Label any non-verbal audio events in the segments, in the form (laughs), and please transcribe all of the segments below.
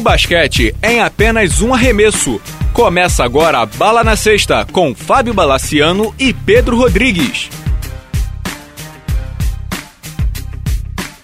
O basquete em apenas um arremesso. Começa agora a Bala na Sexta com Fábio Balaciano e Pedro Rodrigues.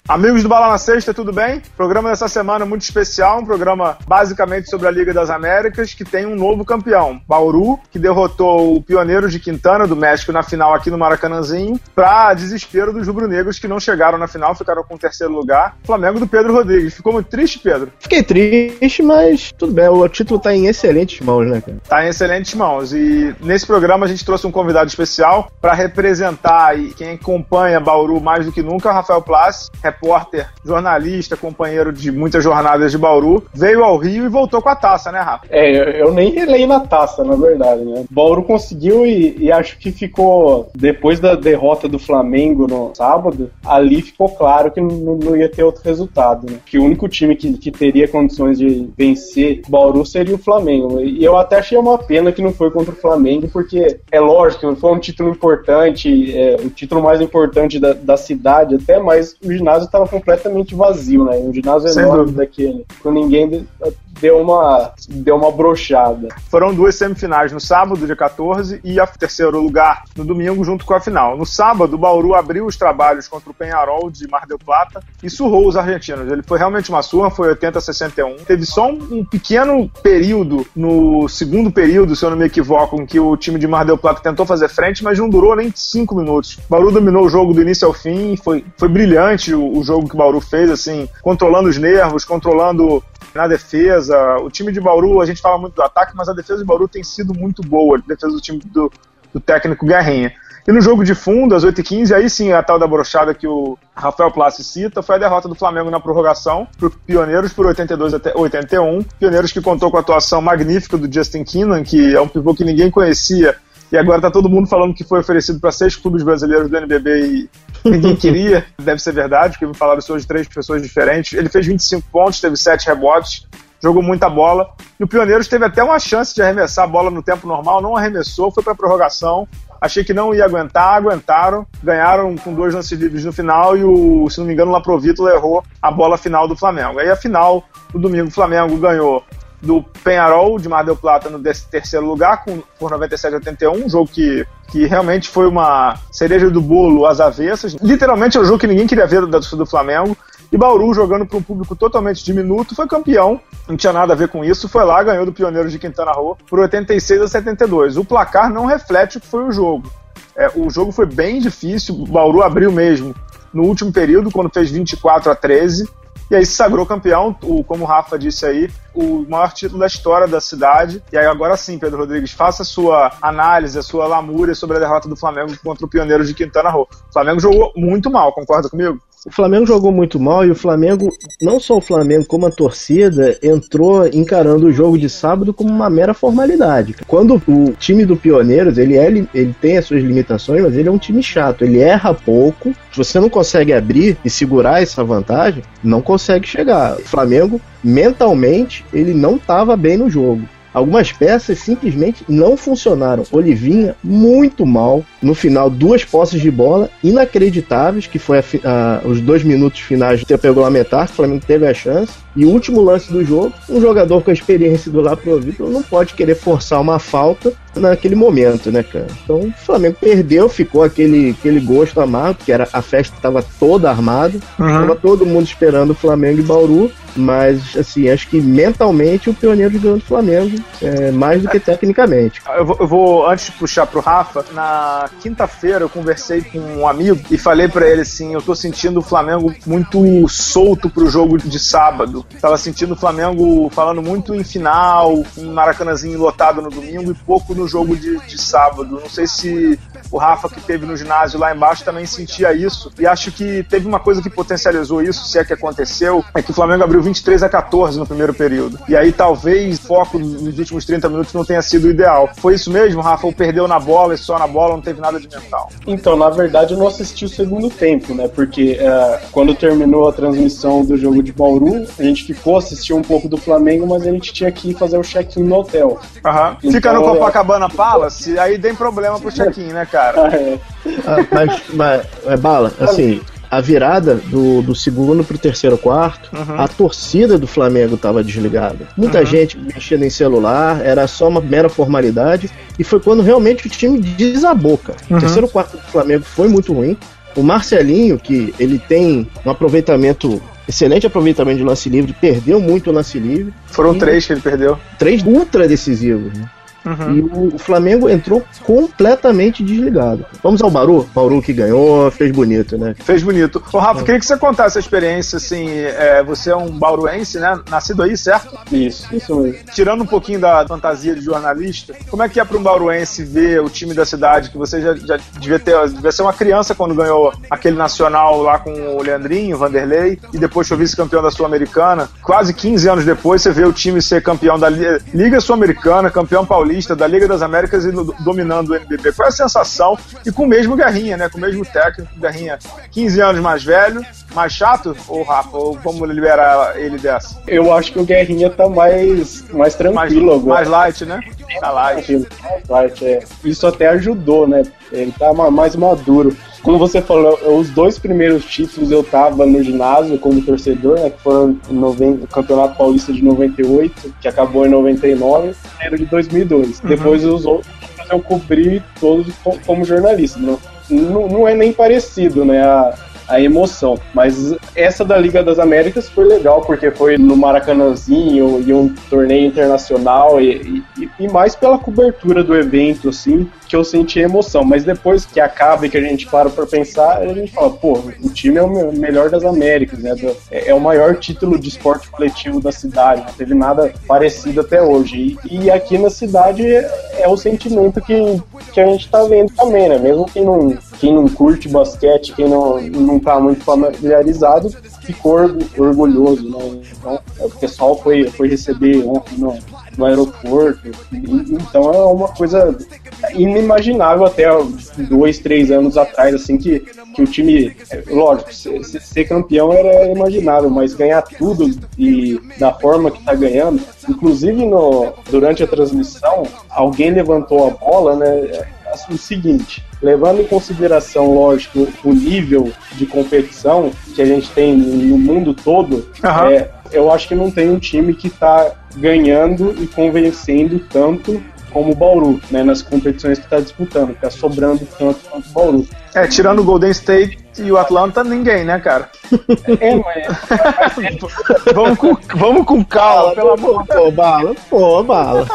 Amigos do Bala na Sexta, tudo bem? Programa dessa semana muito especial, um programa basicamente sobre a Liga das Américas, que tem um novo campeão, Bauru, que derrotou o Pioneiro de Quintana do México na final aqui no Maracanãzinho, para desespero dos rubro-negros que não chegaram na final, ficaram com o terceiro lugar. Flamengo do Pedro Rodrigues. Ficou muito triste, Pedro? Fiquei triste, mas tudo bem, o título tá em excelentes mãos, né, cara? Tá em excelentes mãos. E nesse programa a gente trouxe um convidado especial para representar e quem acompanha Bauru mais do que nunca, Rafael Plassi, repórter, jornalista, companheiro de muitas jornadas de Bauru, veio ao Rio e voltou com a taça, né, Rafa? É, eu nem relei na taça, na verdade, né? Bauru conseguiu e, e, acho que ficou, depois da derrota do Flamengo no sábado, ali ficou claro que não, não ia ter outro resultado, né? Que o único time que, que teria condições de vencer Bauru seria o Flamengo. E eu até achei uma pena que não foi contra o Flamengo, porque é lógico, foi um título importante, é, o título mais importante da, da cidade até, mas o ginásio ginásio estava completamente vazio, né? Um ginásio Sem enorme dúvida. daquele. Com ninguém deu uma, deu uma brochada. Foram duas semifinais no sábado, dia 14, e a terceiro lugar no domingo, junto com a final. No sábado, o Bauru abriu os trabalhos contra o Penharol de Mar del Plata e surrou os argentinos. Ele foi realmente uma surra, foi 80 a 61. Teve só um, um pequeno período no segundo período, se eu não me equivoco, em que o time de Mar del Plata tentou fazer frente, mas não durou nem cinco minutos. O Bauru dominou o jogo do início ao fim, foi, foi brilhante o, o jogo que o Bauru fez, assim, controlando os nervos, controlando na defesa. O time de Bauru, a gente fala muito do ataque, mas a defesa de Bauru tem sido muito boa, a defesa do time do, do técnico Guerrinha. E no jogo de fundo, às 8h15, aí sim a tal da brochada que o Rafael Plassi cita, foi a derrota do Flamengo na prorrogação para Pioneiros por 82 a 81. Pioneiros que contou com a atuação magnífica do Justin Keenan, que é um pivô que ninguém conhecia e agora tá todo mundo falando que foi oferecido para seis clubes brasileiros do NBB e ninguém (laughs) queria. Deve ser verdade, porque me falaram isso de três pessoas diferentes. Ele fez 25 pontos, teve sete rebotes, jogou muita bola. E o Pioneiros teve até uma chance de arremessar a bola no tempo normal, não arremessou, foi para prorrogação. Achei que não ia aguentar, aguentaram, ganharam com dois lances livres no final e o, se não me engano, o Laprovito errou a bola final do Flamengo. Aí a final, no domingo, o Flamengo ganhou do Penharol de Mar del Plata no terceiro lugar com, por 97 a 81, um jogo que, que realmente foi uma cereja do bolo às avessas. Literalmente é um jogo que ninguém queria ver do, do Flamengo. E Bauru, jogando para um público totalmente diminuto, foi campeão. Não tinha nada a ver com isso. Foi lá, ganhou do Pioneiro de Quintana Roo por 86 a 72. O placar não reflete o que foi o jogo. É, o jogo foi bem difícil. O Bauru abriu mesmo no último período, quando fez 24 a 13. E aí se sagrou campeão, o, como o Rafa disse aí, o maior título da história da cidade. E aí agora sim, Pedro Rodrigues, faça a sua análise, a sua lamúria sobre a derrota do Flamengo contra o Pioneiro de Quintana Roo. O Flamengo jogou muito mal, concorda comigo? O Flamengo jogou muito mal e o Flamengo, não só o Flamengo, como a torcida, entrou encarando o jogo de sábado como uma mera formalidade. Quando o time do Pioneiros, ele, é, ele tem as suas limitações, mas ele é um time chato. Ele erra pouco. Se você não consegue abrir e segurar essa vantagem, não consegue chegar. O Flamengo, mentalmente, ele não estava bem no jogo. Algumas peças simplesmente não funcionaram. Olivinha, muito mal. No final, duas posses de bola inacreditáveis, que foi a, a, os dois minutos finais do tempo regulamentar, que o Flamengo teve a chance. E o último lance do jogo, um jogador com a experiência do Laprovito não pode querer forçar uma falta naquele momento, né, cara? Então o Flamengo perdeu, ficou aquele, aquele gosto amargo, que era a festa estava toda armada, uhum. estava todo mundo esperando o Flamengo e Bauru. Mas, assim, acho que mentalmente o Pioneiro ganhou do Flamengo, é, mais do que tecnicamente. Eu vou, eu vou, antes de puxar pro Rafa, na quinta-feira eu conversei com um amigo e falei para ele assim: eu tô sentindo o Flamengo muito solto pro jogo de sábado. Tava sentindo o Flamengo falando muito em final, um Maracanãzinho lotado no domingo e pouco no jogo de, de sábado. Não sei se o Rafa, que teve no ginásio lá embaixo, também sentia isso. E acho que teve uma coisa que potencializou isso, se é que aconteceu, é que o Flamengo abriu 23 a 14 no primeiro período. E aí talvez o foco nos últimos 30 minutos não tenha sido o ideal. Foi isso mesmo, Rafa? Ou perdeu na bola e só na bola, não teve nada de mental? Então, na verdade, eu não assisti o segundo tempo, né? Porque é, quando terminou a transmissão do jogo de Bauru, a gente ficou, assistiu um pouco do Flamengo, mas a gente tinha que fazer o check-in no hotel. Aham. Então, Fica no é, Copacabana Palace, aí tem problema pro check-in, né, cara? Ah, (laughs) é. Ah, mas, mas, é bala, assim, a virada do, do segundo pro terceiro quarto, uhum. a torcida do Flamengo tava desligada. Muita uhum. gente mexendo em celular, era só uma mera formalidade, e foi quando realmente o time desabou, cara. Uhum. O terceiro quarto do Flamengo foi muito ruim. O Marcelinho, que ele tem um aproveitamento excelente aproveitamento de lance livre, perdeu muito o lance livre. Foram e três que ele perdeu. Três ultra decisivos. Né? Uhum. E o, Flamengo entrou completamente desligado. Vamos ao Bauru? Bauru que ganhou, fez bonito, né? Fez bonito. Ô, Rafa, é. queria que você contasse a experiência, assim, é, você é um bauruense, né? Nascido aí, certo? Isso, isso mesmo. Tirando um pouquinho da fantasia de jornalista, como é que é para um bauruense ver o time da cidade, que você já, já devia ter, devia ser uma criança quando ganhou aquele nacional lá com o Leandrinho, Vanderlei, e depois foi vice-campeão da Sul-Americana. Quase 15 anos depois, você vê o time ser campeão da Liga Sul-Americana, campeão paulista Da Liga das Américas e no, dominando o NBB. Qual é a sensação? E com o mesmo Guerrinha, né? Com o mesmo técnico, Guerrinha 15 anos mais velho, mais chato, ou Rafa, ou vamos liberar ele dessa? Eu acho que o Guerrinha tá mais, mais tranquilo mais, agora. Mais light, né? Tá light. Mais light, é. Isso até ajudou, né? Ele tá mais maduro. Como você falou, os dois primeiros títulos eu tava no ginásio como torcedor, né? Que foram o Campeonato Paulista de 98, que acabou em 99, e de 2002. Uhum. Depois os outros eu cobri todos como jornalista. Não, não, não é nem parecido, né? A, a emoção. Mas essa da Liga das Américas foi legal, porque foi no Maracanãzinho e um torneio internacional e, e, e mais pela cobertura do evento, assim, que eu senti emoção. Mas depois que acaba e que a gente para pra pensar, a gente fala, pô, o time é o melhor das Américas, né? É, é o maior título de esporte coletivo da cidade, não teve nada parecido até hoje. E, e aqui na cidade é o sentimento que, que a gente tá vendo também, né? Mesmo quem não, quem não curte basquete, quem não, não tá muito familiarizado, ficou orgulhoso, né? Então, o pessoal foi, foi receber ontem no, no aeroporto. Então é uma coisa inimaginável até dois, três anos atrás, assim, que, que o time, lógico, ser, ser campeão era imaginável, mas ganhar tudo e da forma que tá ganhando, inclusive no, durante a transmissão, alguém levantou a bola, né? O seguinte, levando em consideração, lógico, o nível de competição que a gente tem no mundo todo, uhum. é, eu acho que não tem um time que está ganhando e convencendo tanto como o Bauru, né, nas competições que está disputando, está sobrando tanto quanto o Bauru. É, tirando o Golden State e o Atlanta, ninguém, né, cara? É, mas... (laughs) vamos, com, vamos com calma, pelo amor de Deus. Pô, bala, pô, bala.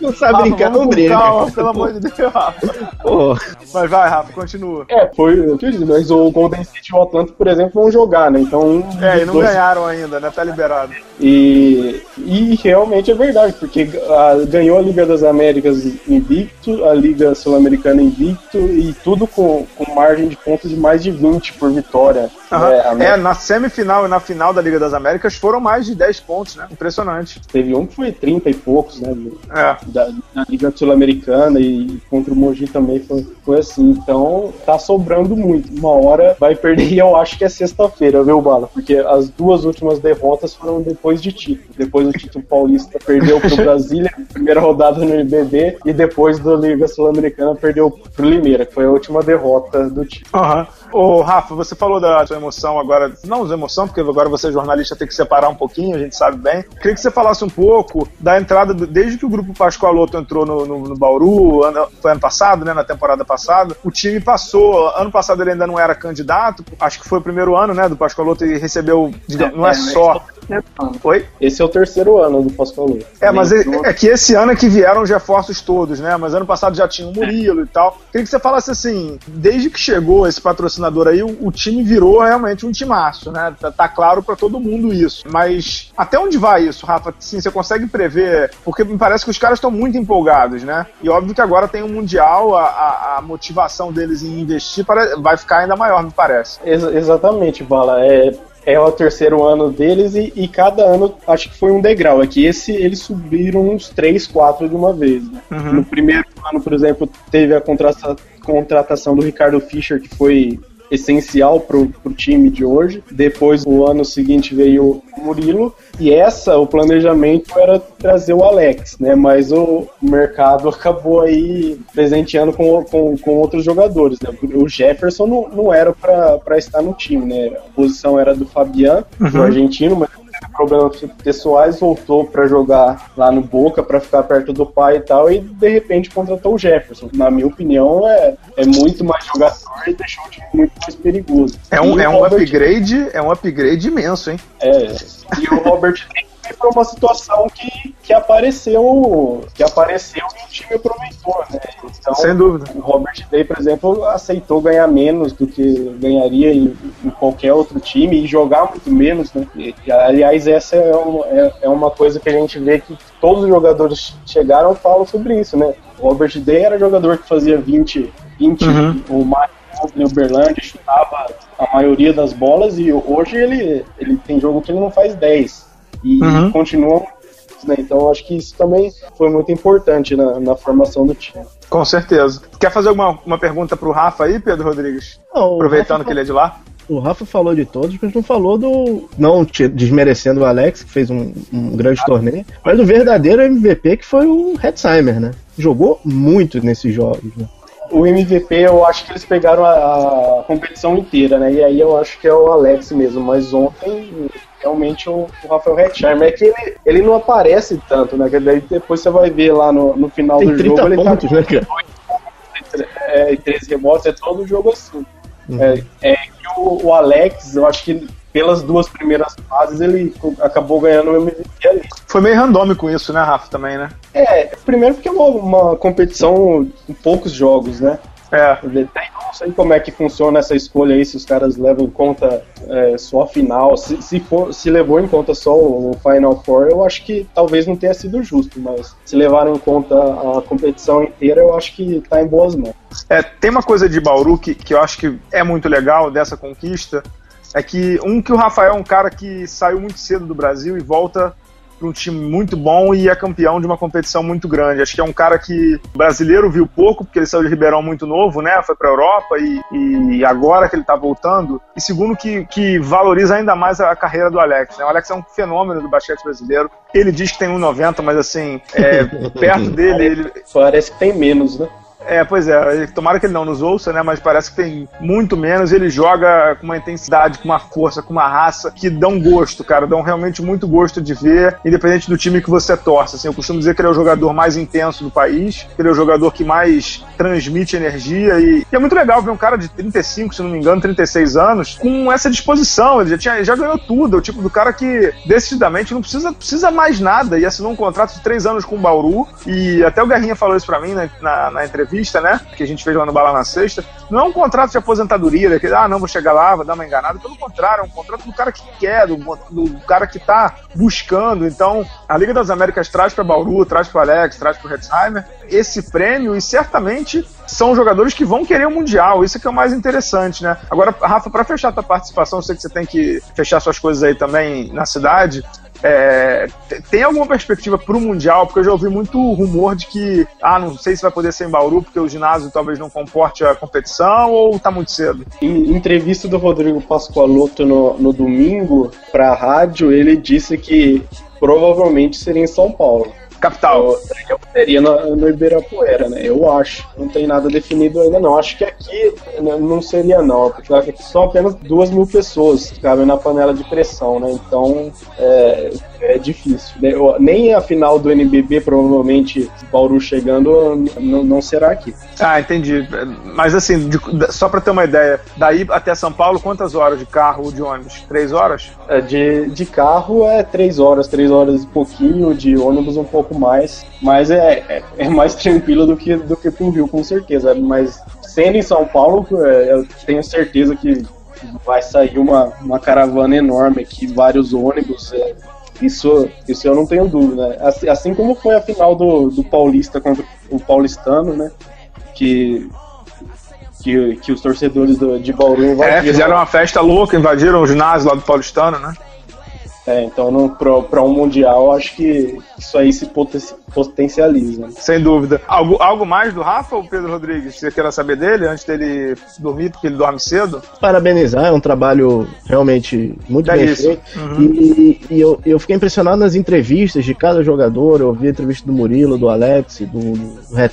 (laughs) Não sabe brincar, não brinca. Calma, pelo amor de Deus, Rafa. Pô. Mas vai, Rafa, continua. É, foi o que eu disse, mas o Golden State e o Atlanta, por exemplo, vão jogar, né? Então. É, e não dois... ganharam ainda, né? Tá liberado. E, e realmente é verdade, porque a, ganhou a Liga das Américas invicto, a Liga Sul-Americana invicto, e tudo com, com margem de pontos de mais de 20 por vitória. Uhum. É, é, na semifinal e na final da Liga das Américas foram mais de 10 pontos, né? Impressionante. Teve um que foi 30 e poucos, né? É. Da, da Liga Sul-Americana e contra o Mogi também foi, foi assim. Então tá sobrando muito. Uma hora vai perder eu acho que é sexta-feira, viu, Bala? Porque as duas últimas derrotas foram depois de título. Depois do título paulista perdeu pro Brasília, (laughs) primeira rodada no IBB, e depois da Liga Sul-Americana perdeu pro Limeira, que foi a última derrota do título. Uhum. Ô, Rafa, você falou da sua emoção agora, não da emoção, porque agora você é jornalista, tem que separar um pouquinho, a gente sabe bem. Queria que você falasse um pouco da entrada, do, desde que o grupo Pascoaloto entrou no, no, no Bauru, ano, foi ano passado, né, na temporada passada, o time passou, ano passado ele ainda não era candidato, acho que foi o primeiro ano, né, do Pascoaloto e recebeu, não é, é só... Oi? Esse é o terceiro ano do Pascoaloto. É, mas é, é, que esse ano é que vieram os reforços todos, né, mas ano passado já tinha o Murilo e tal. Queria que você falasse assim, desde que chegou esse patrocínio patrocinador aí, o, o, time virou realmente um timaço, né? Tá, tá claro para todo mundo isso. Mas até onde vai isso, Rafa? Sim, você consegue prever? Porque me parece que os caras estão muito empolgados, né? E óbvio que agora tem o um Mundial, a, a, a, motivação deles em investir para, vai ficar ainda maior, me parece. Ex exatamente, Bala. É, é o terceiro ano deles e, e, cada ano acho que foi um degrau. É que esse eles subiram uns 3, 4 de uma vez. Né? Uhum. No primeiro ano, por exemplo, teve a contratação do Ricardo Fischer, que foi essencial pro, pro time de hoje. Depois, o ano seguinte veio o Murilo, e essa, o planejamento era trazer o Alex, né? Mas o mercado (laughs) acabou aí presenteando com, com, com outros jogadores, né? O Jefferson não, não era para estar no time, né? A posição era do Fabian, uhum. do argentino, mas problemas pessoais, voltou para jogar lá no Boca para ficar perto do pai e tal, e de repente contratou o Jefferson. Na minha opinião, é, é muito mais jogador e deixou o time muito mais perigoso. É um, é um Robert... upgrade, é um upgrade imenso, hein? É. E o Robert foi uma situação que, que apareceu que apareceu e o time aproveitou, né? Então, Sem dúvida. O Robert Day, por exemplo, aceitou ganhar menos do que ganharia em, em qualquer outro time e jogar muito menos, né? E, aliás, essa é uma, é, é uma coisa que a gente vê que todos os jogadores chegaram falam sobre isso, né? O Robert Day era jogador que fazia 20, 20 uhum. ou mais no Uberlândia, chutava a maioria das bolas e hoje ele, ele tem jogo que ele não faz 10 e uhum. continuam. Né? Então acho que isso também foi muito importante na, na formação do time. Com certeza. Quer fazer alguma uma pergunta pro Rafa aí, Pedro Rodrigues? Não, Aproveitando Rafa, que ele é de lá. O Rafa falou de todos, mas não falou do. Não desmerecendo o Alex, que fez um, um grande ah. torneio, mas do verdadeiro MVP que foi o Hetzheimer, né? Jogou muito nesses jogos, né? O MVP eu acho que eles pegaram a, a, competição inteira, né? E aí eu acho que é o Alex mesmo, mas ontem realmente o, o Rafael Hetzheimer. É que ele, ele não aparece tanto, né? Que daí depois você vai ver lá no, no final Tem do jogo. Pontos, ele tá né, cara? É, 13 rebotes, é todo jogo assim. Uhum. É, é que o, o, Alex, eu acho que pelas duas primeiras fases ele acabou ganhando o MVP ali. Foi meio randômico isso, né, Rafa, também, né? É, primeiro porque é uma, uma competição com poucos jogos, né? É. Não sei como é que funciona essa escolha aí, se os caras levam em conta é, só a final. Se, se, for, se levou em conta só o Final Four, eu acho que talvez não tenha sido justo, mas se levaram em conta a competição inteira, eu acho que tá em boas mãos. É, tem uma coisa de Bauru que, que eu acho que é muito legal dessa conquista, é que um que o Rafael é um cara que saiu muito cedo do Brasil e volta para um time muito bom e é campeão de uma competição muito grande. Acho que é um cara que o brasileiro viu pouco, porque ele saiu de Ribeirão muito novo, né? Foi para a Europa e, e, agora que ele está voltando. E segundo, que, que valoriza ainda mais a, carreira do Alex. Né? O Alex é um fenômeno do basquete brasileiro. Ele diz que tem 1,90, mas assim, é, (laughs) perto dele. Ele... Parece que tem menos, né? É, pois é, tomara que ele não nos ouça, né? Mas parece que tem muito menos. Ele joga com uma intensidade, com uma força, com uma raça que dão gosto, cara. Dão realmente muito gosto de ver, independente do time que você torce. Assim, eu costumo dizer que ele é o jogador mais intenso do país, que ele é o jogador que mais transmite energia. E, e é muito legal ver um cara de 35, se não me engano, 36 anos, com essa disposição. Ele já, tinha, já ganhou tudo. É o tipo do cara que decididamente não precisa, precisa mais nada. E assinou um contrato de três anos com o Bauru. E até o Garrinha falou isso pra mim né, na, na entrevista entrevista, né? Que a gente fez lá no Bala na Sexta. Não é um contrato de aposentadoria, que, ah, não, vou chegar lá, vou dar uma enganada. Pelo contrário, é um contrato do cara que quer, do, do cara que tá buscando. Então, a Liga das Américas traz para Bauru, traz para Alex, traz para Hetzheimer esse prêmio e certamente são jogadores que vão querer o Mundial. Isso é que é o mais interessante, né? Agora, Rafa, para fechar a tua participação, eu sei que você tem que fechar suas coisas aí também na cidade. É, tem alguma perspectiva para o Mundial? Porque eu já ouvi muito rumor de que, ah, não sei se vai poder ser em Bauru, porque o ginásio talvez não comporte a competição, ou tá muito cedo? Em entrevista do Rodrigo Pascoaloto no, no domingo para a rádio, ele disse que provavelmente seria em São Paulo. Capital. Eu, seria no, no Ibirapuera, né? Eu acho. Não tem nada definido ainda, não. Acho que aqui né, não seria, não. Porque aqui são apenas duas mil pessoas que cabem na panela de pressão, né? Então, é, é difícil. Nem a final do NBB, provavelmente, Bauru chegando, não, não será aqui. Ah, entendi. Mas assim, de, só para ter uma ideia, daí até São Paulo, quantas horas de carro ou de ônibus? Três horas? É, de, de carro é três horas, três horas e pouquinho, de ônibus um pouco mais. Mas é, é, é mais (laughs) tranquilo do que, do que pro Rio, com certeza. Mas sendo em São Paulo, é, eu tenho certeza que vai sair uma, uma caravana enorme aqui, vários ônibus. É, isso, isso eu não tenho dúvida. Assim, assim como foi a final do, do Paulista contra o Paulistano, né? Que, que, que os torcedores do, de Bauru invadiram. É, fizeram uma festa louca, invadiram o ginásio lá do Paulistano, né? É, então para um Mundial, acho que isso aí se potencializa. Sem dúvida. Algo, algo mais do Rafa ou Pedro Rodrigues? Você quer saber dele antes dele dormir, porque ele dorme cedo? Parabenizar, é um trabalho realmente muito é bem isso. feito. Uhum. E, e eu, eu fiquei impressionado nas entrevistas de cada jogador. Eu ouvi a entrevista do Murilo, do Alex, do, do Red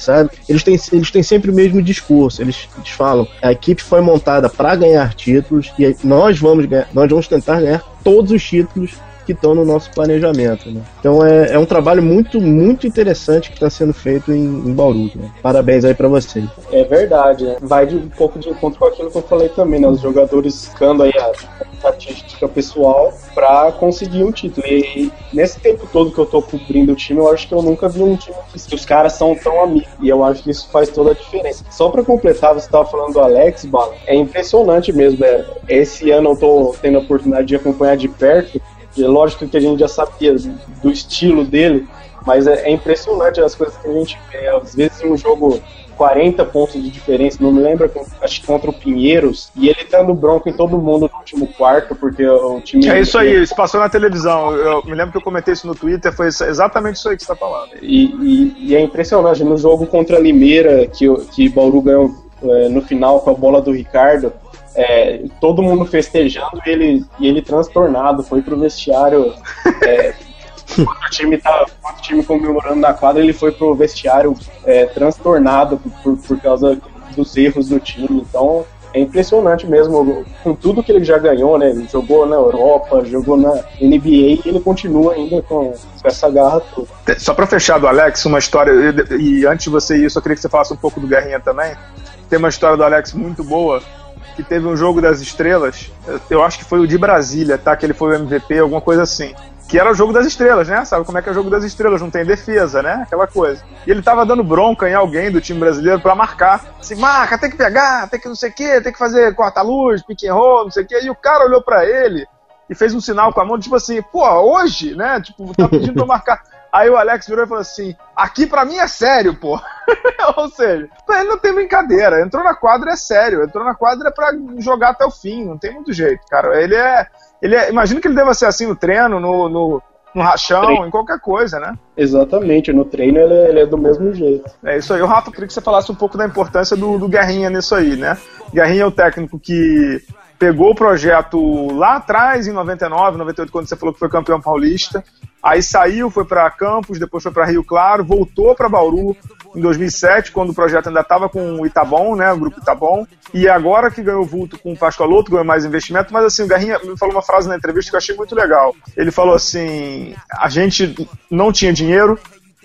Eles têm, eles têm sempre o mesmo discurso. Eles, eles falam: a equipe foi montada para ganhar títulos e nós vamos ganhar, nós vamos tentar ganhar todos os títulos que estão no nosso planejamento. Né? Então é, é, um trabalho muito, muito interessante que está sendo feito em, em Bauru. Né? Parabéns aí para vocês. É verdade, né? vai de um pouco de encontro com aquilo que eu falei também, né? Os jogadores ficando aí a estatística pessoal para conseguir um título. E, nesse tempo todo que eu tô cobrindo o time, eu acho que eu nunca vi um time que os caras são tão amigos. E eu acho que isso faz toda a diferença. Só para completar, você estava falando do Alex, Bala. É impressionante mesmo. É, esse ano eu tô tendo a oportunidade de acompanhar de perto é lógico que a gente já sabia do estilo dele, mas é, é impressionante as coisas que a gente vê. Às vezes um jogo 40 pontos de diferença, não me lembro, acho que contra o Pinheiros, e ele dando bronca em todo mundo no último quarto, porque o time. É isso aí, isso passou na televisão. Eu me lembro que eu comentei isso no Twitter, foi exatamente isso aí que você está falando. E, e, e, é impressionante, no jogo contra a Limeira, que, que Bauru ganhou é, no final com a bola do Ricardo, é, todo mundo festejando e ele, e ele transtornado, foi pro vestiário. É, (laughs) o time tá, o time comemorando na quadra, ele foi pro vestiário é, transtornado por, por causa dos erros do time. Então é impressionante mesmo, com tudo que ele já ganhou, né? Ele jogou na Europa, jogou na NBA e ele continua ainda com, com essa garra toda. Só para fechar do Alex, uma história, e, e antes de você ir, eu só queria que você falasse um pouco do Guerrinha também. Tem uma história do Alex muito boa que teve um jogo das estrelas, eu acho que foi o de Brasília, tá? Que ele foi o MVP, alguma coisa assim. Que era o jogo das estrelas, né? Sabe como é que é o jogo das estrelas? Não tem defesa, né? Aquela coisa. E ele tava dando bronca em alguém do time brasileiro para marcar. Assim, marca, tem que pegar, tem que não sei o quê, tem que fazer corta-luz, pick and roll, não sei o quê. E o cara olhou para ele e fez um sinal com a mão, tipo assim, pô, hoje, né? Tipo, tá pedindo pra marcar. (laughs) Aí o Alex virou e falou assim: aqui pra mim é sério, pô. (laughs) Ou seja, ele não tem brincadeira. Entrou na quadra é sério. Entrou na quadra é pra jogar até o fim. Não tem muito jeito, cara. Ele é. Ele é, imagino que ele deva ser assim no treino, no, no, no rachão, treino. em qualquer coisa, né? Exatamente, no treino ele, ele, é do mesmo jeito. É isso aí. O Rafa, queria que você falasse um pouco da importância do, do Guerrinha nisso aí, né? Guerrinha é o técnico que pegou o projeto lá atrás, em 99, 98, quando você falou que foi campeão paulista. Aí saiu, foi para Campos, depois foi para Rio Claro, voltou para Bauru em 2007, quando o projeto ainda estava com o Itabom, né, o grupo Itabom. E agora que ganhou vulto com o Pascoaloto, ganhou mais investimento. Mas assim, o Garrinha me falou uma frase na entrevista que eu achei muito legal. Ele falou assim: a gente não tinha dinheiro,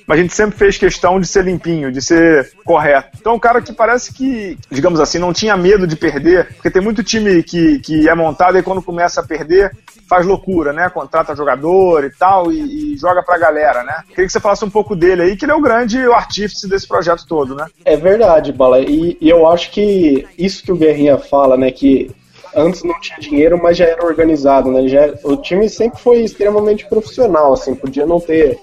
mas a gente sempre fez questão de ser limpinho, de ser correto. Então, um cara que parece que, digamos assim, não tinha medo de perder, porque tem muito time que, que é montado e quando começa a perder, faz loucura, né? Contrata jogador e tal e, e joga pra galera, né? Queria que você falasse um pouco dele aí, que ele é o grande artífice desse projeto todo, né? É verdade, Bala. E, e eu acho que isso que o Guerrinha fala, né? Que antes não tinha dinheiro, mas já era organizado, né? Já, o time sempre foi extremamente profissional, assim, podia não ter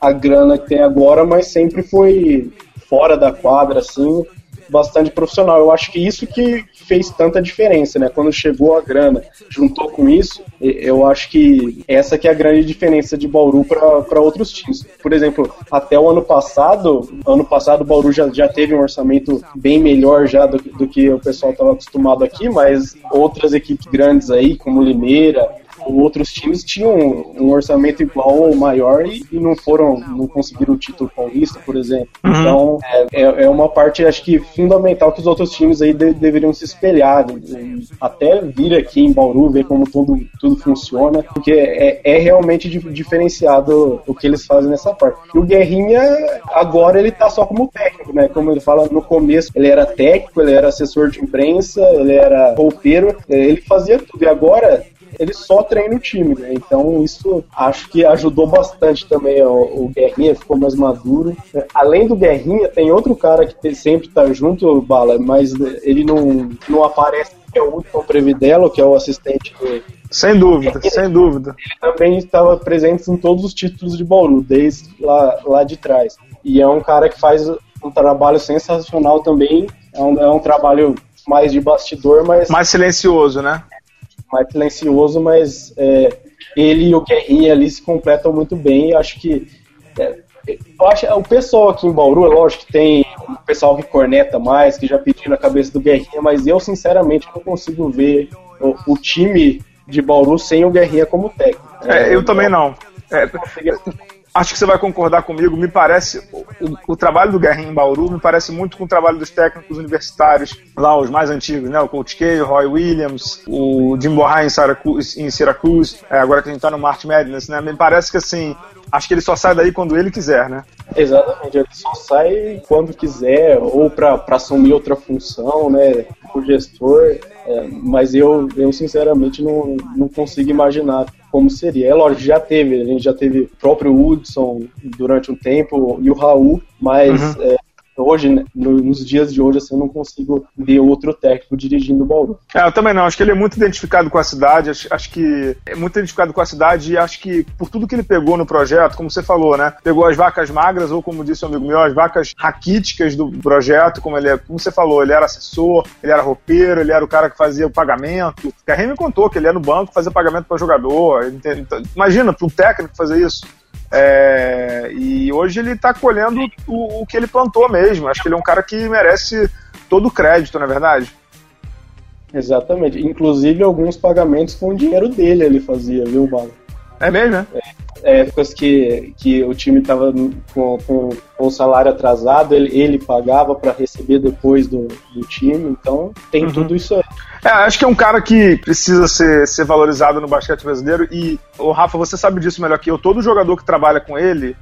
a grana que tem agora, mas sempre foi fora da quadra, assim, bastante profissional. Eu acho que isso que fez tanta diferença, né? Quando chegou a grana, juntou com isso, eu acho que essa que é a grande diferença de Bauru para outros times. Por exemplo, até o ano passado, ano passado o Bauru já, já teve um orçamento bem melhor já do, do que o pessoal estava acostumado aqui, mas outras equipes grandes aí, como Limeira, outros times tinham um orçamento igual ou maior e, e, não foram, não conseguiram o título paulista, por exemplo. Uhum. Então, é, é, é uma parte, acho que, fundamental que os outros times aí de, deveriam se espelhar. Né? Até vir aqui em Bauru, ver como tudo, tudo funciona, porque é, é realmente diferenciado o que eles fazem nessa parte. E o Guerrinha, agora ele tá só como técnico, né? Como ele fala no começo, ele era técnico, ele era assessor de imprensa, ele era roupeiro, ele fazia tudo. E agora ele só treina o time, né? Então isso acho que ajudou bastante também o, o Guerrinha, ficou mais maduro. Além do Guerrinha, tem outro cara que sempre tá junto, Bala, mas ele não, não aparece, que é o Hudson Previdelo, que é o assistente do, sem dúvida, ele, sem dúvida. Ele também estava presente em todos os títulos de Bauru, desde lá, lá de trás. E é um cara que faz um trabalho sensacional também. É um, é um trabalho mais de bastidor, mas. Mais silencioso, né? Mais silencioso, mas é, ele e o Guerrinha ali se completam muito bem. acho que é, eu acho, o pessoal aqui em Bauru, é lógico que tem o pessoal que corneta mais, que já pediu na cabeça do Guerrinha, mas eu sinceramente não consigo ver o, o time de Bauru sem o Guerrinha como técnico. É, eu também não. É, acho que você vai concordar comigo. Me parece o, o, trabalho do Guerrinha em Bauru me parece muito com o trabalho dos técnicos universitários lá, os mais antigos, né? O Coach K, o Roy Williams, o Jim Bohai em Syracuse, em Syracuse é, agora que a gente tá no March Madness, né? Me parece que assim acho que ele só sai daí quando ele quiser, né? Exatamente, ele só sai quando quiser, ou para assumir outra função, né? O gestor. É, mas eu, eu sinceramente não, não consigo imaginar como seria. É lógico, já teve, a gente já teve o próprio Woodson durante um tempo e o Raul, mas uhum. é, hoje, né, nos dias de hoje, assim, eu não consigo ver outro técnico dirigindo o Bauru. É, eu também não. Acho que ele é muito identificado com a cidade. Acho, acho, que é muito identificado com a cidade e acho que por tudo que ele pegou no projeto, como você falou, né? Pegou as vacas magras, ou como disse o amigo meu, as vacas raquíticas do projeto, como ele é, como você falou, ele era assessor, ele era roupeiro, ele era o cara que fazia o pagamento. Carrinho me contou que ele ia no banco fazer pagamento para jogador. Então, imagina, para um técnico fazer isso. É, e hoje ele está colhendo o, o, que ele plantou mesmo. Acho que ele é um cara que merece todo o crédito, na é verdade. Exatamente. Inclusive alguns pagamentos com o dinheiro dele ele fazia, viu, Bala? É mesmo, né? É, épocas que, que o time estava com, com, com, o salário atrasado, ele, ele pagava para receber depois do, do time, então tem uhum. tudo isso aí. É, acho que é um cara que precisa ser, ser valorizado no basquete brasileiro e, o Rafa, você sabe disso melhor que eu, todo jogador que trabalha com ele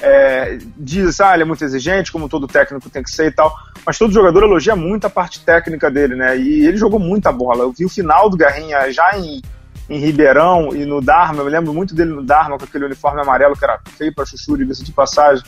é, diz, ah, ele é muito exigente, como todo técnico tem que ser e tal, mas todo jogador elogia muito a parte técnica dele, né, e ele jogou muita bola, eu vi o final do Garrinha já em em Ribeirão e no Dharma, eu me lembro muito dele no Dharma, com aquele uniforme amarelo que era feio para chuchu, diga de passagem.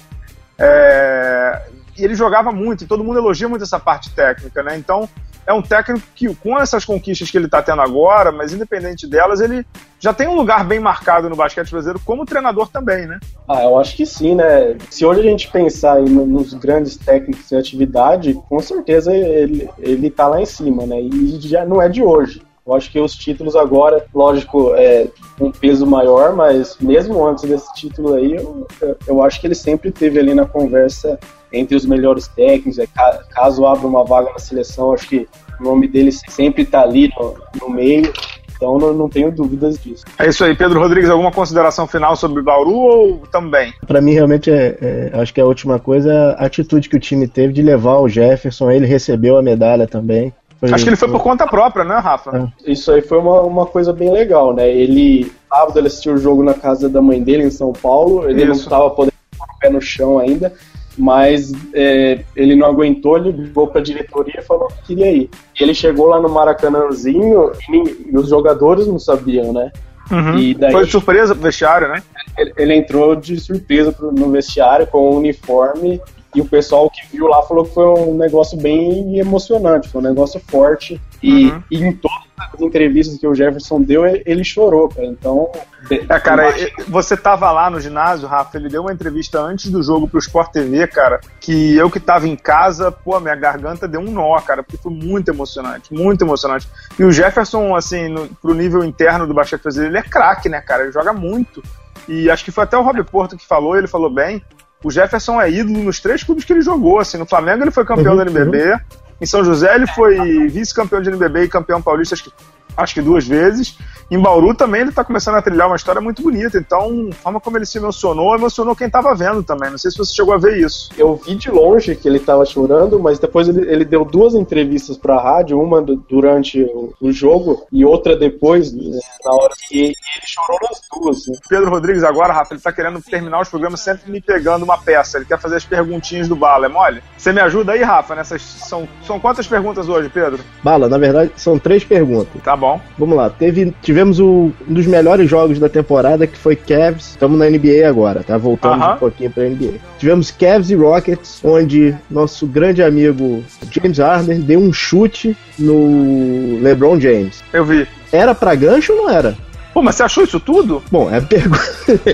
É, e ele jogava muito, e todo mundo elogia muito essa parte técnica, né? Então, é um técnico que, com essas conquistas que ele está tendo agora, mas independente delas, ele já tem um lugar bem marcado no basquete brasileiro como treinador também, né? Ah, eu acho que sim, né? Se hoje a gente pensar nos grandes técnicos em atividade, com certeza ele, ele tá lá em cima, né? E já não é de hoje. Eu acho que os títulos agora, lógico, é um peso maior, mas mesmo antes desse título aí, eu, eu acho que ele sempre teve ali na conversa entre os melhores técnicos. É, caso abra uma vaga na seleção, acho que o nome dele sempre está ali no, no meio. Então não, não, tenho dúvidas disso. É isso aí, Pedro Rodrigues. Alguma consideração final sobre o Bauru ou também? Para mim, realmente, é, é, acho que a última coisa é a atitude que o time teve de levar o Jefferson. Ele recebeu a medalha também. Foi, Acho que ele foi por conta própria, né, Rafa? É. Isso aí foi uma, uma coisa bem legal, né? Ele, sábado, ele assistiu o jogo na casa da mãe dele, em São Paulo. Ele Isso. não estava podendo pôr o pé no chão ainda, mas é, ele não aguentou, ele ligou para a diretoria e falou que queria ir. E ele chegou lá no Maracanãzinho e, e os jogadores não sabiam, né? Uhum. E daí, Foi de surpresa pro vestiário, né? Ele, ele entrou de surpresa pro, no vestiário com o uniforme e o pessoal que viu lá falou que foi um negócio bem emocionante, foi um negócio forte. E, uhum. e em todas as entrevistas que o Jefferson deu, ele chorou, cara. Então. É, cara, você tava lá no ginásio, Rafa, ele deu uma entrevista antes do jogo pro Sport TV, cara, que eu que tava em casa, pô, minha garganta deu um nó, cara, porque foi muito emocionante, muito emocionante. E o Jefferson, assim, no, pro nível interno do basquete brasileiro, ele é craque, né, cara? Ele joga muito. E acho que foi até o Rob Porto que falou, ele falou bem, o Jefferson é ídolo nos três clubes que ele jogou. Assim, no Flamengo ele foi campeão uhum, da NBB, uhum. em São José ele foi vice-campeão de NBB e campeão paulista, acho que acho que duas vezes. Em Bauru também ele está começando a trilhar uma história muito bonita. Então, a forma como ele se emocionou, emocionou quem estava vendo também. Não sei se você chegou a ver isso. Eu vi de longe que ele estava chorando, mas depois ele, ele, deu duas entrevistas para a rádio, uma durante o, o, jogo e outra depois, né, na hora que ele chorou nas duas. Né? Pedro Rodrigues agora, Rafa, ele está querendo terminar os programas sempre me pegando uma peça. Ele quer fazer as perguntinhas do Bala, é mole? Você me ajuda aí, Rafa, nessas são são quantas perguntas hoje, Pedro? Bala, na verdade são três perguntas. Tá bom. Vamos lá, teve, tivemos o, um dos melhores jogos da temporada, que foi Cavs. Estamos na NBA agora, tá? Voltando uh -huh. um pouquinho pra NBA. Tivemos Cavs e Rockets, onde nosso grande amigo James Harden deu um chute no LeBron James. Eu vi. Era pra gancho ou não era? Pô, mas você achou isso tudo? Bom, é pergunta.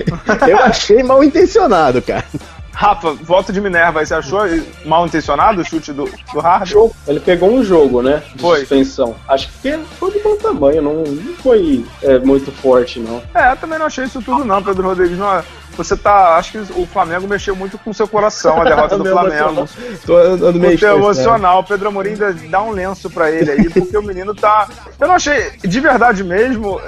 (laughs) Eu achei mal intencionado, cara. Rafa, voto de Minerva, você achou mal intencionado o chute do, do Harden? Ele pegou um jogo, né? De Foi. suspensão. Acho que foi de bom tamanho, não, não foi é, muito forte, não. É, eu também não achei isso tudo não, Pedro Rodrigues. Não, é- você tá. Acho que o Flamengo mexeu muito com o seu coração, a derrota (laughs) do Flamengo. Tô andando meio Muito emocional. O Pedro Amorim ainda dá um lenço pra ele aí, porque o menino tá. Eu não achei, de verdade mesmo,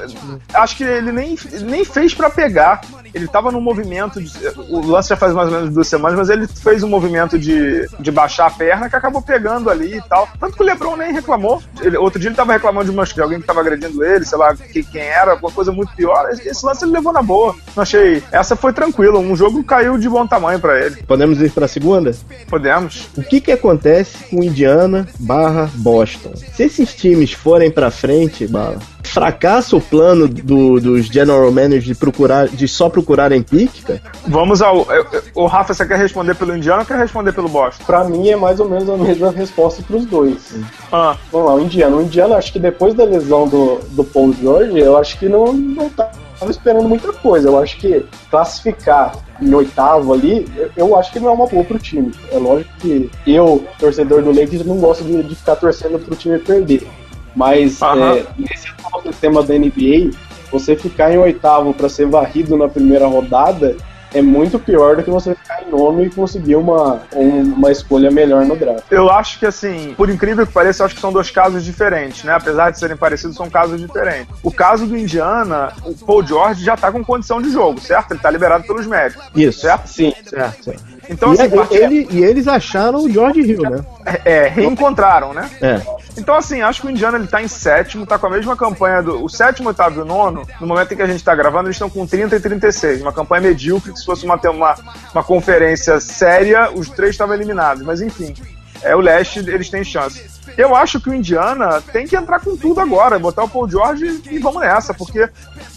acho que ele nem, nem fez pra pegar. Ele tava num movimento. De, o lance já faz mais ou menos duas semanas, mas ele fez um movimento de, de baixar a perna que acabou pegando ali e tal. Tanto que o Lebron nem reclamou. Ele- outro dia ele tava reclamando de, umas, de alguém que tava agredindo ele, sei lá que, quem era, alguma coisa muito pior. Esse lance ele levou na boa. Não achei. Essa foi tranquila. Um jogo caiu de bom tamanho pra ele. Podemos ir pra segunda? Podemos. O que que acontece com Indiana barra Boston? Se esses times forem pra frente, bala, fracassa o plano do- dos general managers de procurar, de só procurarem pique, cara? Vamos ao. eu- eu- O Rafa, você quer responder pelo Indiana ou quer responder pelo Boston? Pra mim é mais ou menos a mesma resposta pros dois. Ah, Vamos lá, o Indiano. O Indiano, acho que depois da lesão do, do Paul George, eu acho que não, não tava esperando muita coisa. Eu acho que classificar em oitavo ali, eu, eu acho que não é uma boa pro time. É lógico que eu, torcedor do Lakers, não gosto de, de ficar torcendo pro time perder. Mas é, nesse atual sistema da NBA, você ficar em oitavo para ser varrido na primeira rodada é muito pior do que você ficar em nono e conseguir uma, um- uma escolha melhor no draft. eu acho que assim, por incrível que pareça, eu acho que são dois casos diferentes, né? Apesar de serem parecidos, são casos diferentes. O caso do Indiana, o Paul George já tá com condição de jogo, certo? Ele tá liberado pelos médicos, Isso. certo? Sim, Certo, certo. Então, e, assim, ele- e eles acharam o George Hill, né? é, reencontraram, né? É. Então, assim, acho que o Indiana ele tá em sétimo, tá com a mesma campanha do. O sétimo, oitavo e o nono, no momento em que a gente tá gravando, eles estão com 30 e 36. Uma campanha medíocre, que se fosse uma, uma, uma conferência séria, os três estavam eliminados. Mas enfim, é o leste, eles têm chance. Eu acho que o Indiana tem que entrar com tudo agora, botar o Paul George e vamos nessa, porque,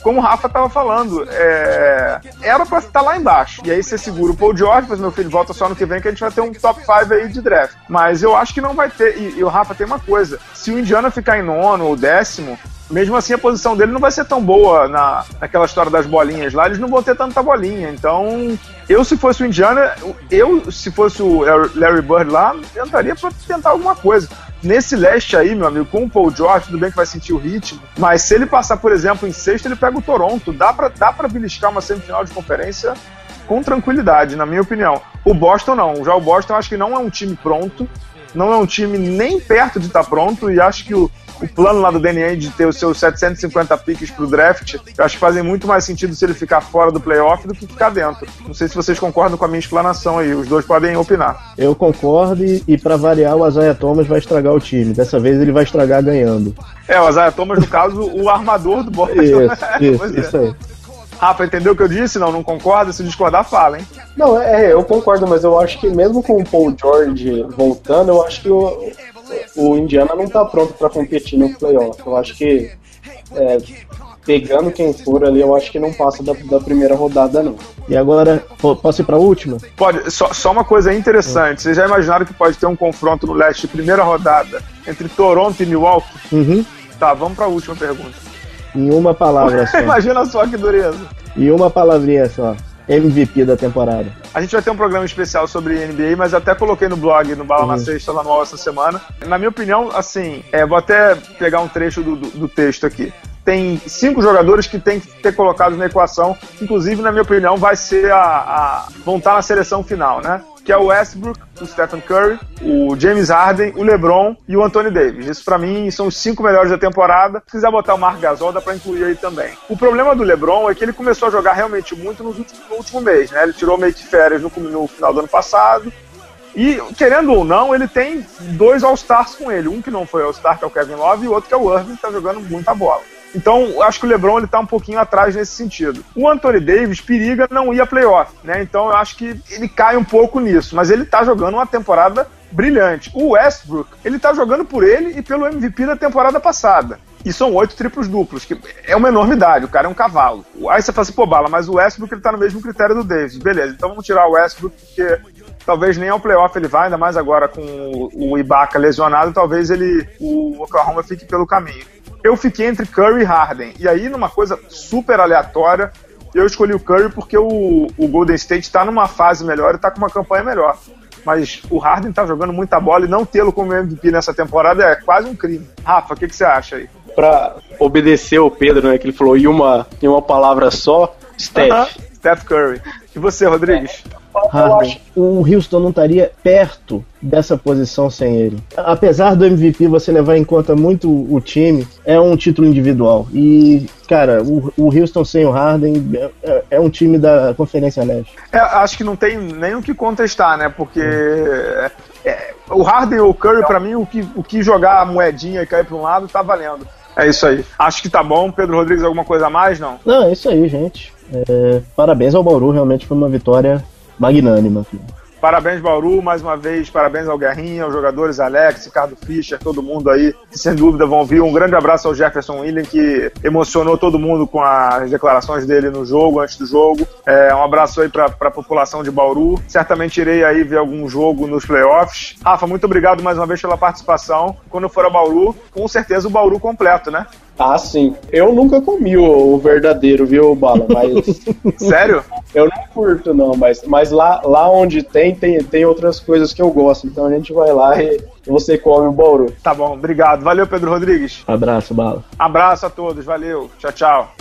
como o Rafa tava falando, é, era pra estar lá embaixo. E aí você segura o Paul George, mas meu filho volta só no que vem, que a gente vai ter um top 5 aí de draft. Mas eu acho que não vai ter. E, e o Rafa tem uma coisa: se o Indiana ficar em nono ou décimo, mesmo assim a posição dele não vai ser tão boa na, naquela história das bolinhas lá, eles não vão ter tanta bolinha. Então, eu se fosse o Indiana, eu se fosse o Larry Bird lá, eu entraria pra tentar alguma coisa. Nesse leste aí, meu amigo, com o Paul George, tudo bem que vai sentir o ritmo, mas se ele passar, por exemplo, em sexto, ele pega o Toronto. Dá pra, dá pra beliscar uma semifinal de conferência com tranquilidade, na minha opinião. O Boston não. Já o Boston acho que não é um time pronto, não é um time nem perto de estar pronto, e acho que o, o plano lá do DNA de ter os seus 750 piques pro draft, eu acho que fazem muito mais sentido se ele ficar fora do playoff do que ficar dentro. Não sei se vocês concordam com a minha explanação aí, os dois podem opinar. Eu concordo e, e para variar, o Isaiah Thomas vai estragar o time. Dessa vez ele vai estragar ganhando. É, o Isaiah Thomas, no caso, o armador do Boston. Isso, (laughs) Pois isso, é. isso aí. Rafa, entendeu o que eu disse? Não, não concorda? Se discordar, fala, hein? Não, é, eu concordo, mas eu acho que mesmo com o Paul George voltando, eu acho que o, o Indiana não tá pronto para competir no playoff. Eu acho que é, pegando quem for ali, eu acho que não passa da, da primeira rodada, não. E agora, po- posso ir pra última? Pode, só, só uma coisa interessante. Vocês já imaginaram que pode ter um confronto no leste, primeira rodada, entre Toronto e Milwaukee? Uhum. Tá, vamos pra última pergunta. Em uma palavra só. (laughs) Imagina só que dureza. em uma palavrinha só. MVP da temporada. A gente vai ter um programa especial sobre NBA, mas até coloquei no blog, no Bala na Uhum. Sexta, lá no UOL essa semana. Na minha opinião, assim, é, vou até pegar um trecho do, do, do texto aqui. Tem cinco jogadores que tem que ter colocados na equação, inclusive, na minha opinião, vai ser a, a vão estar na seleção final, né? Que é o Westbrook, o Stephen Curry, o James Harden, o LeBron e o Anthony Davis. Isso pra mim são os cinco melhores da temporada. Se quiser botar o Marc Gasol, dá pra incluir aí também. O problema do LeBron é que ele começou a jogar realmente muito nos últimos- no último mês, né? Ele tirou meio que férias no, no final do ano passado. E, querendo ou não, ele tem dois All-Stars com ele. Um que não foi All-Star, que é o Kevin Love, e o outro que é o Irving, que tá jogando muita bola. Então, acho que o LeBron ele tá um pouquinho atrás nesse sentido. O Anthony Davis periga não ir playoff, né? Então, eu acho que ele cai um pouco nisso, mas ele tá jogando uma temporada brilhante. O Westbrook, ele tá jogando por ele e pelo MVP da temporada passada. E são oito triplos duplos, que é uma enormidade, o cara é um cavalo. Aí você fala assim, pô, Bala, mas o Westbrook ele tá no mesmo critério do Davis. Beleza, então vamos tirar o Westbrook, porque talvez nem ao playoff ele vá, ainda mais agora com o Ibaka lesionado, talvez ele o Oklahoma fique pelo caminho. Eu fiquei entre Curry e Harden. E aí, numa coisa super aleatória, Eu escolhi o Curry porque o, o Golden State está numa fase melhor e está com uma campanha melhor. Mas o Harden está jogando muita bola e não tê-lo como MVP nessa temporada é quase um crime. Rafa, o que, que você acha aí? Para obedecer o Pedro, né, que ele falou em uma, em uma palavra só, Steph. Uh -huh. Steph Curry. E você, Rodrigues? É. Harden. O Houston não estaria perto dessa posição sem ele. Apesar do MVP você levar em conta muito o time, é um título individual. E, cara, o, o Houston sem o Harden é, é, um time da Conferência Leste. É, acho que não tem nem o que contestar, né? Porque é, é o Harden ou o Curry, para mim, o que, o que jogar a moedinha e cair para um lado, tá valendo. É isso aí. Acho que tá bom. Pedro Rodrigues, alguma coisa a mais, não? Não, é isso aí, gente. É, parabéns ao Bauru, realmente foi uma vitória magnânima. Filho. Parabéns, Bauru, mais uma vez, parabéns ao Guerrinha, aos jogadores Alex, Ricardo Fischer, todo mundo aí, que sem dúvida vão vir. Um grande abraço ao Jefferson William, que emocionou todo mundo com as declarações dele no jogo, antes do jogo. É, um abraço aí para a população de Bauru. Certamente irei aí ver algum jogo nos playoffs. Rafa, muito obrigado mais uma vez pela participação. Quando for a Bauru, com certeza o Bauru completo, né? Ah, sim. Eu nunca comi o, o verdadeiro, viu, Bala? Mas. (laughs) Sério? Eu não curto, não, mas, mas lá, lá onde tem, tem, tem outras coisas que eu gosto. Então a gente vai lá e você come o Bauru. Tá bom, obrigado. Valeu, Pedro Rodrigues. Abraço, Bala. Abraço a todos, valeu. Tchau, tchau.